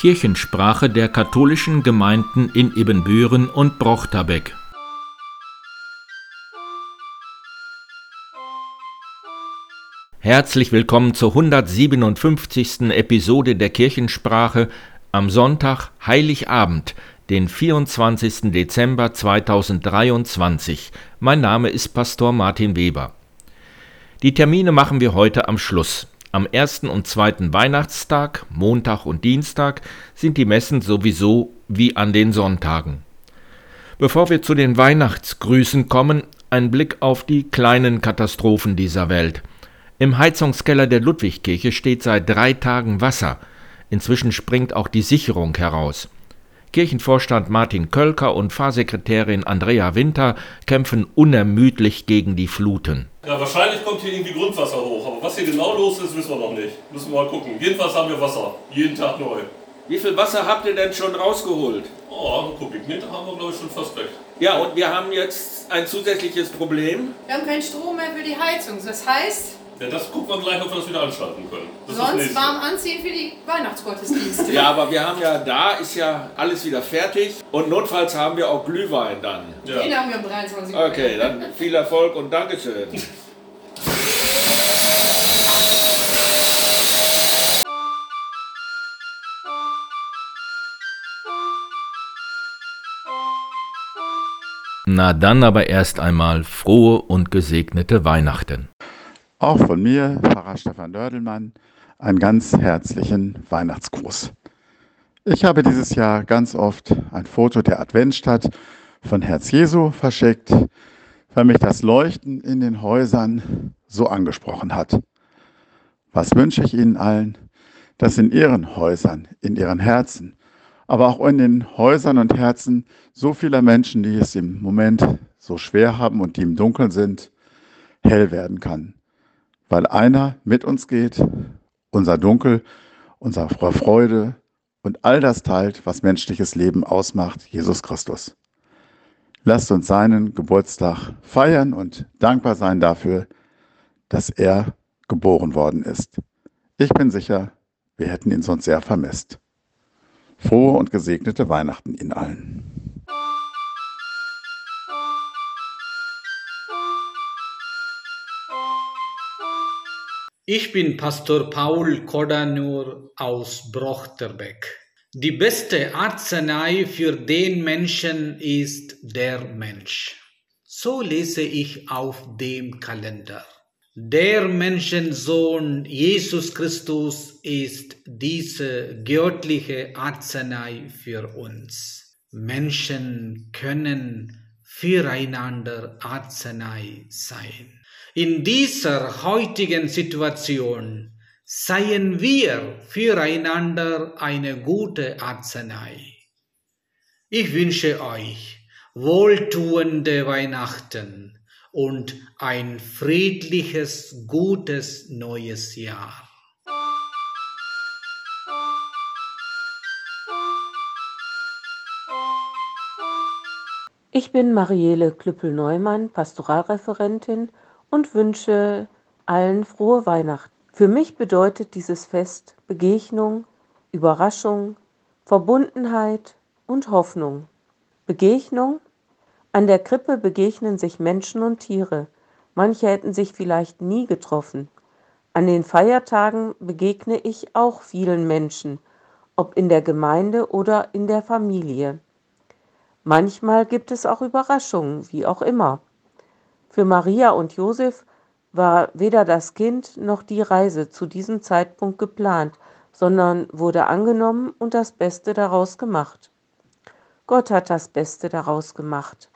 Kirchensprache der katholischen Gemeinden in Ibbenbüren und Brochterbeck. Herzlich willkommen zur 157. Episode der Kirchensprache am Sonntag Heiligabend, den 24. Dezember 2023. Mein Name ist Pastor Martin Weber. Die Termine machen wir heute am Schluss. Am ersten und zweiten Weihnachtstag, Montag und Dienstag, sind die Messen sowieso wie an den Sonntagen. Bevor wir zu den Weihnachtsgrüßen kommen, ein Blick auf die kleinen Katastrophen dieser Welt. Im Heizungskeller der Ludwigkirche steht seit drei Tagen Wasser. Inzwischen springt auch die Sicherung heraus. Kirchenvorstand Martin Kölker und Pfarrsekretärin Andrea Winter kämpfen unermüdlich gegen die Fluten. Ja, wahrscheinlich kommt hier irgendwie Grundwasser hoch, aber was hier genau los ist, wissen wir noch nicht. Müssen wir mal gucken. Jedenfalls haben wir Wasser, jeden Tag neu. Wie viel Wasser habt ihr denn schon rausgeholt? Oh, einen Kubikmeter haben wir, glaube ich, schon fast weg. Ja, und wir haben jetzt ein zusätzliches Problem. Wir haben keinen Strom mehr für die Heizung. Das heißt, Ja, das gucken wir gleich, ob wir das wieder anschalten können. Das sonst warm anziehen für die Weihnachtsgottesdienste. Ja, aber wir haben ja da, ist ja alles wieder fertig. Und notfalls haben wir auch Glühwein dann. Den Ja. haben wir um 23 Uhr. Okay, dann viel Erfolg und Dankeschön. Na dann aber erst einmal frohe und gesegnete Weihnachten. Auch von mir, Pfarrer Stefan Dördelmann, einen ganz herzlichen Weihnachtsgruß. Ich habe dieses Jahr ganz oft ein Foto der Adventstadt von Herz Jesu verschickt, weil mich das Leuchten in den Häusern so angesprochen hat. Was wünsche ich Ihnen allen, dass in Ihren Häusern, in Ihren Herzen, aber auch in den Häusern und Herzen so vieler Menschen, die es im Moment so schwer haben und die im Dunkeln sind, hell werden kann weil einer mit uns geht, unser Dunkel, unsere Freude und all das teilt, was menschliches Leben ausmacht, Jesus Christus. Lasst uns seinen Geburtstag feiern und dankbar sein dafür, dass er geboren worden ist. Ich bin sicher, wir hätten ihn sonst sehr vermisst. Frohe und gesegnete Weihnachten Ihnen allen. Ich bin Pastor Paul Kodanur aus Brochterbeck. Die beste Arznei für den Menschen ist der Mensch. So lese ich auf dem Kalender. Der Menschensohn Jesus Christus ist diese göttliche Arznei für uns. Menschen können füreinander Arznei sein. In dieser heutigen Situation seien wir füreinander eine gute Arznei. Ich wünsche euch wohltuende Weihnachten und ein friedliches, gutes neues Jahr. Ich bin Marielle Klüppel-Neumann, Pastoralreferentin und wünsche allen frohe Weihnachten. Für mich bedeutet dieses Fest Begegnung, Überraschung, Verbundenheit und Hoffnung. Begegnung? An der Krippe begegnen sich Menschen und Tiere. Manche hätten sich vielleicht nie getroffen. An den Feiertagen begegne ich auch vielen Menschen, ob in der Gemeinde oder in der Familie. Manchmal gibt es auch Überraschungen, wie auch immer. Für Maria und Josef war weder das Kind noch die Reise zu diesem Zeitpunkt geplant, sondern wurde angenommen und das Beste daraus gemacht. Gott hat das Beste daraus gemacht.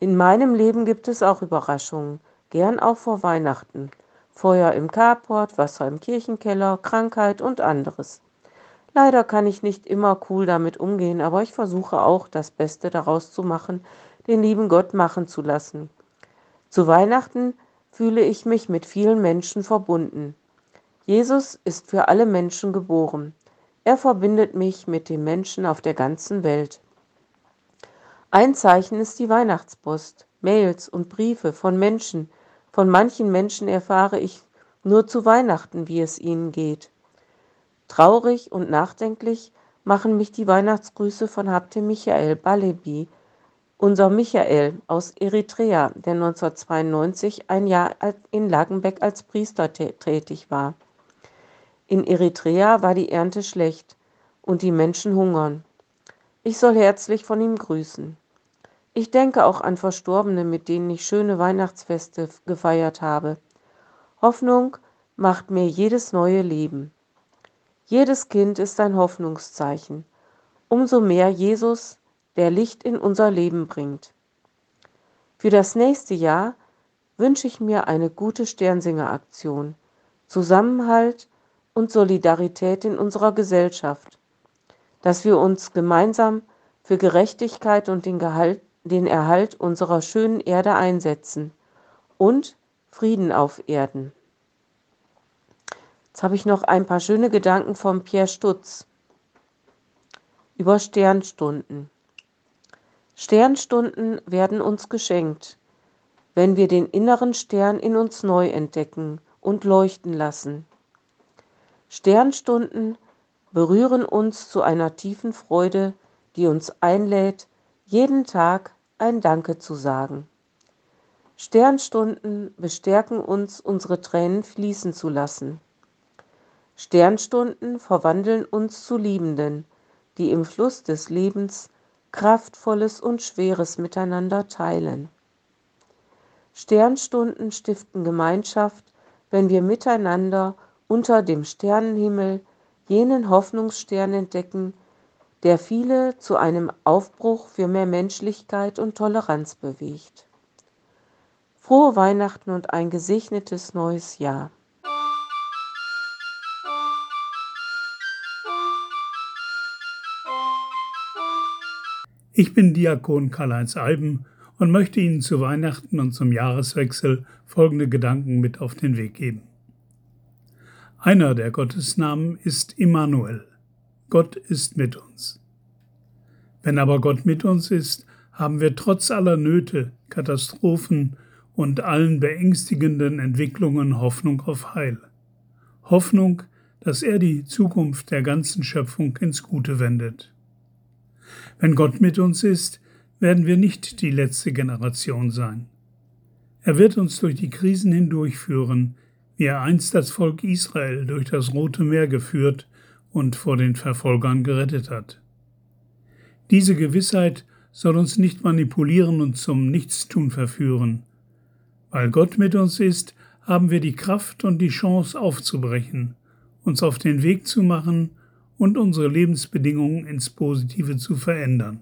In meinem Leben gibt es auch Überraschungen, gern auch vor Weihnachten. Feuer im Carport, Wasser im Kirchenkeller, Krankheit und anderes. Leider kann ich nicht immer cool damit umgehen, aber ich versuche auch, das Beste daraus zu machen, den lieben Gott machen zu lassen. Zu Weihnachten fühle ich mich mit vielen Menschen verbunden. Jesus ist für alle Menschen geboren. Er verbindet mich mit den Menschen auf der ganzen Welt. Ein Zeichen ist die Weihnachtspost, Mails und Briefe von Menschen. Von manchen Menschen erfahre ich nur zu Weihnachten, wie es ihnen geht. Traurig und nachdenklich machen mich die Weihnachtsgrüße von Habte Michael Balebi, unser Michael aus Eritrea, der 1992 ein Jahr in Lagenbeck als Priester tätig war. In Eritrea war die Ernte schlecht und die Menschen hungern. Ich soll herzlich von ihm grüßen. Ich denke auch an Verstorbene, mit denen ich schöne Weihnachtsfeste gefeiert habe. Hoffnung macht mir jedes neue Leben. Jedes Kind ist ein Hoffnungszeichen. Umso mehr Jesus, der Licht in unser Leben bringt. Für das nächste Jahr wünsche ich mir eine gute Sternsinger-Aktion, Zusammenhalt und Solidarität in unserer Gesellschaft, dass wir uns gemeinsam für Gerechtigkeit und den, Gehalt, den Erhalt unserer schönen Erde einsetzen und Frieden auf Erden. Jetzt habe ich noch ein paar schöne Gedanken von Pierre Stutz über Sternstunden. Sternstunden werden uns geschenkt, wenn wir den inneren Stern in uns neu entdecken und leuchten lassen. Sternstunden berühren uns zu einer tiefen Freude, die uns einlädt, jeden Tag ein Danke zu sagen. Sternstunden bestärken uns, unsere Tränen fließen zu lassen. Sternstunden verwandeln uns zu Liebenden, die im Fluss des Lebens Kraftvolles und Schweres miteinander teilen. Sternstunden stiften Gemeinschaft, wenn wir miteinander unter dem Sternenhimmel jenen Hoffnungsstern entdecken, der viele zu einem Aufbruch für mehr Menschlichkeit und Toleranz bewegt. Frohe Weihnachten und ein gesegnetes neues Jahr. Ich bin Diakon Karl-Heinz Eiben und möchte Ihnen zu Weihnachten und zum Jahreswechsel folgende Gedanken mit auf den Weg geben. Einer der Gottesnamen ist Immanuel. Gott ist mit uns. Wenn aber Gott mit uns ist, haben wir trotz aller Nöte, Katastrophen und allen beängstigenden Entwicklungen Hoffnung auf Heil. Hoffnung, dass er die Zukunft der ganzen Schöpfung ins Gute wendet. Wenn Gott mit uns ist, werden wir nicht die letzte Generation sein. Er wird uns durch die Krisen hindurchführen, wie er einst das Volk Israel durch das Rote Meer geführt und vor den Verfolgern gerettet hat. Diese Gewissheit soll uns nicht manipulieren und zum Nichtstun verführen. Weil Gott mit uns ist, haben wir die Kraft und die Chance aufzubrechen, uns auf den Weg zu machen und unsere Lebensbedingungen ins Positive zu verändern.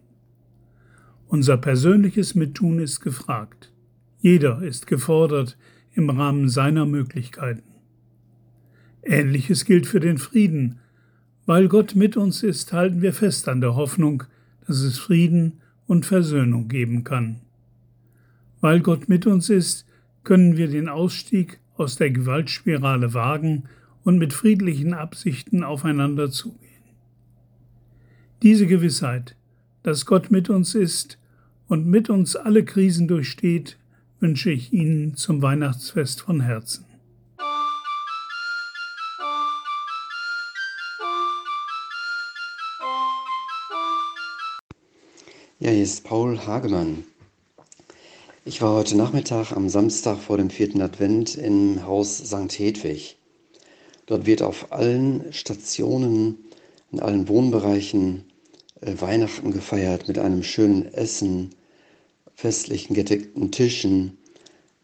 Unser persönliches Mittun ist gefragt. Jeder ist gefordert im Rahmen seiner Möglichkeiten. Ähnliches gilt für den Frieden. Weil Gott mit uns ist, halten wir fest an der Hoffnung, dass es Frieden und Versöhnung geben kann. Weil Gott mit uns ist, können wir den Ausstieg aus der Gewaltspirale wagen und mit friedlichen Absichten aufeinander zugehen. Diese Gewissheit, dass Gott mit uns ist und mit uns alle Krisen durchsteht, wünsche ich Ihnen zum Weihnachtsfest von Herzen. Ja, hier ist Paul Hagemann. Ich war heute Nachmittag am Samstag vor dem vierten Advent im Haus St. Hedwig. Dort wird auf allen Stationen, in allen Wohnbereichen äh, Weihnachten gefeiert mit einem schönen Essen, festlichen gedeckten Tischen,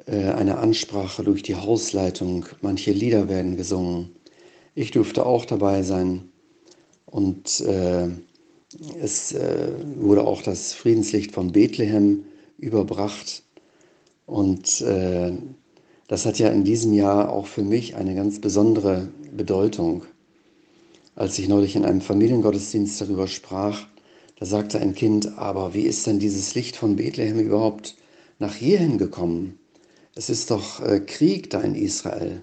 äh, einer Ansprache durch die Hausleitung, manche Lieder werden gesungen. Ich durfte auch dabei sein. Und äh, es äh, wurde auch das Friedenslicht von Bethlehem überbracht. Und äh, das hat ja in diesem Jahr auch für mich eine ganz besondere Bedeutung. Als ich neulich in einem Familiengottesdienst darüber sprach, da sagte ein Kind, aber wie ist denn dieses Licht von Bethlehem überhaupt nach hierhin gekommen? Es ist doch äh, Krieg da in Israel.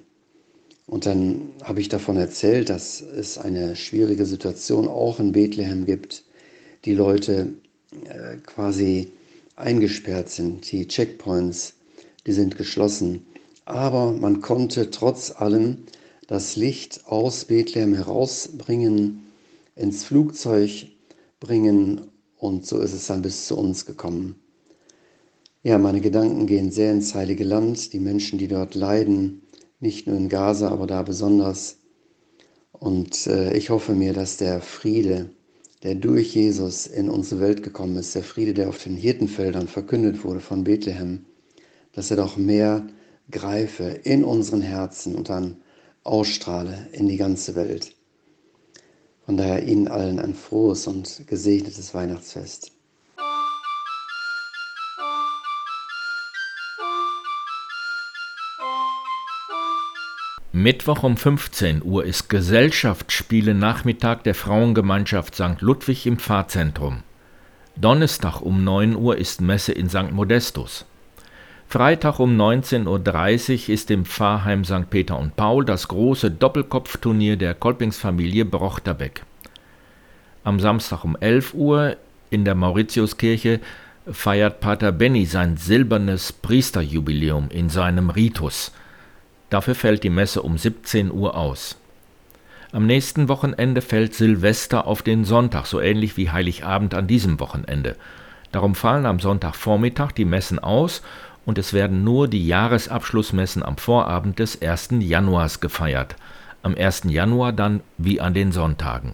Und dann habe ich davon erzählt, dass es eine schwierige Situation auch in Bethlehem gibt. Die Leute äh, quasi eingesperrt sind, die Checkpoints, die sind geschlossen. Aber man konnte trotz allem das Licht aus Bethlehem herausbringen ins Flugzeug bringen und so ist es dann bis zu uns gekommen. Ja, meine Gedanken gehen sehr ins heilige Land, die Menschen, die dort leiden, nicht nur in Gaza, aber da besonders. Und äh, ich hoffe mir, dass der Friede, der durch Jesus in unsere Welt gekommen ist, der Friede, der auf den Hirtenfeldern verkündet wurde von Bethlehem, dass er doch mehr greife in unseren Herzen und dann ausstrahle in die ganze Welt. Von daher Ihnen allen ein frohes und gesegnetes Weihnachtsfest. Mittwoch um 15 Uhr ist Gesellschaftsspiele Nachmittag der Frauengemeinschaft St. Ludwig im Pfarrzentrum. Donnerstag um 9 Uhr ist Messe in St. Modestus. Freitag um 19.30 Uhr ist im Pfarrheim St. Peter und Paul das große Doppelkopfturnier der Kolpingsfamilie Brochterbeck. Am Samstag um 11 Uhr in der Mauritiuskirche feiert Pater Benny sein silbernes Priesterjubiläum in seinem Ritus. Dafür fällt die Messe um 17 Uhr aus. Am nächsten Wochenende fällt Silvester auf den Sonntag, so ähnlich wie Heiligabend an diesem Wochenende. Darum fallen am Sonntagvormittag die Messen aus und es werden nur die Jahresabschlussmessen am Vorabend des 1. Januars gefeiert. Am 1. Januar dann wie an den Sonntagen.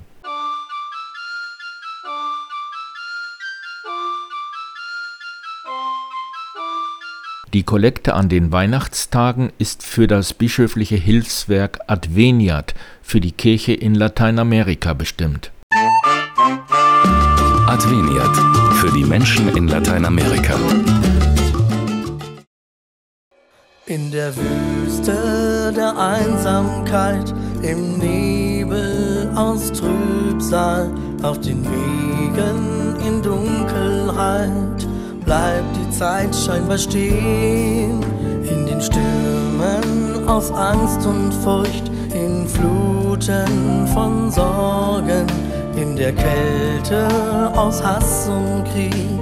Die Kollekte an den Weihnachtstagen ist für das bischöfliche Hilfswerk Adveniat für die Kirche in Lateinamerika bestimmt. Adveniat für die Menschen in Lateinamerika. In der Wüste der Einsamkeit, im Nebel aus Trübsal, auf den Wegen in Dunkelheit, bleibt die Zeit scheinbar stehen. In den Stürmen aus Angst und Furcht, in Fluten von Sorgen, in der Kälte aus Hass und Krieg,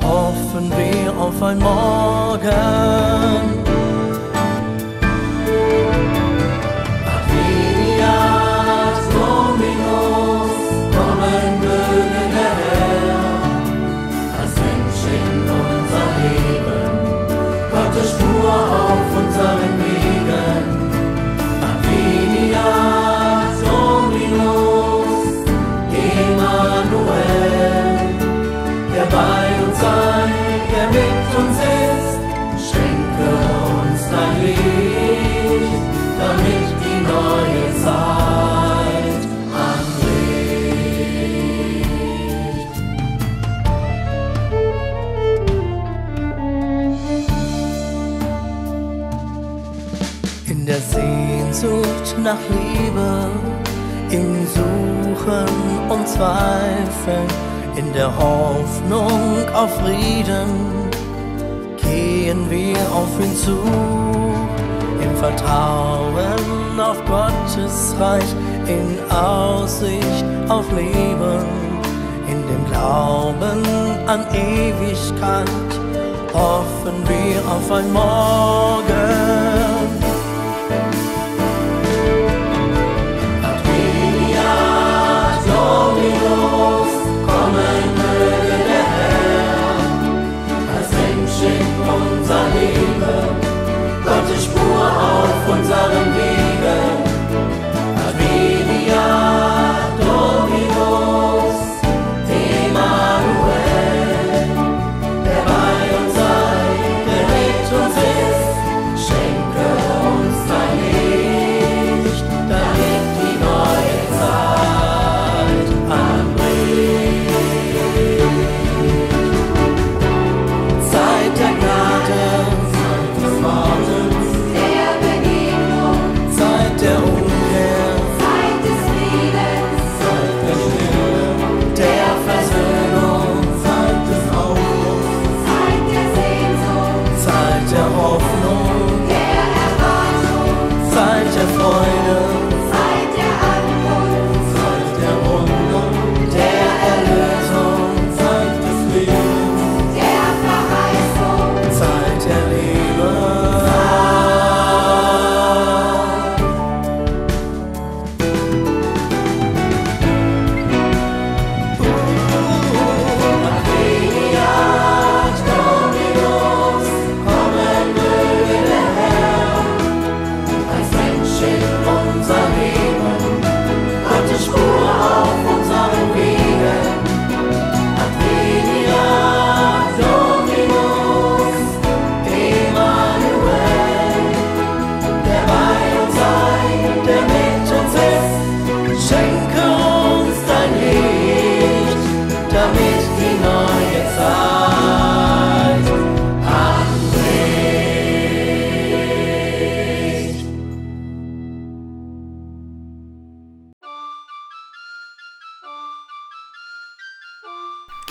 hoffen wir auf ein Morgen nach Liebe, im Suchen und Zweifeln, in der Hoffnung auf Frieden, gehen wir auf ihn zu, im Vertrauen auf Gottes Reich, in Aussicht auf Leben, in dem Glauben an Ewigkeit, hoffen wir auf ein Morgen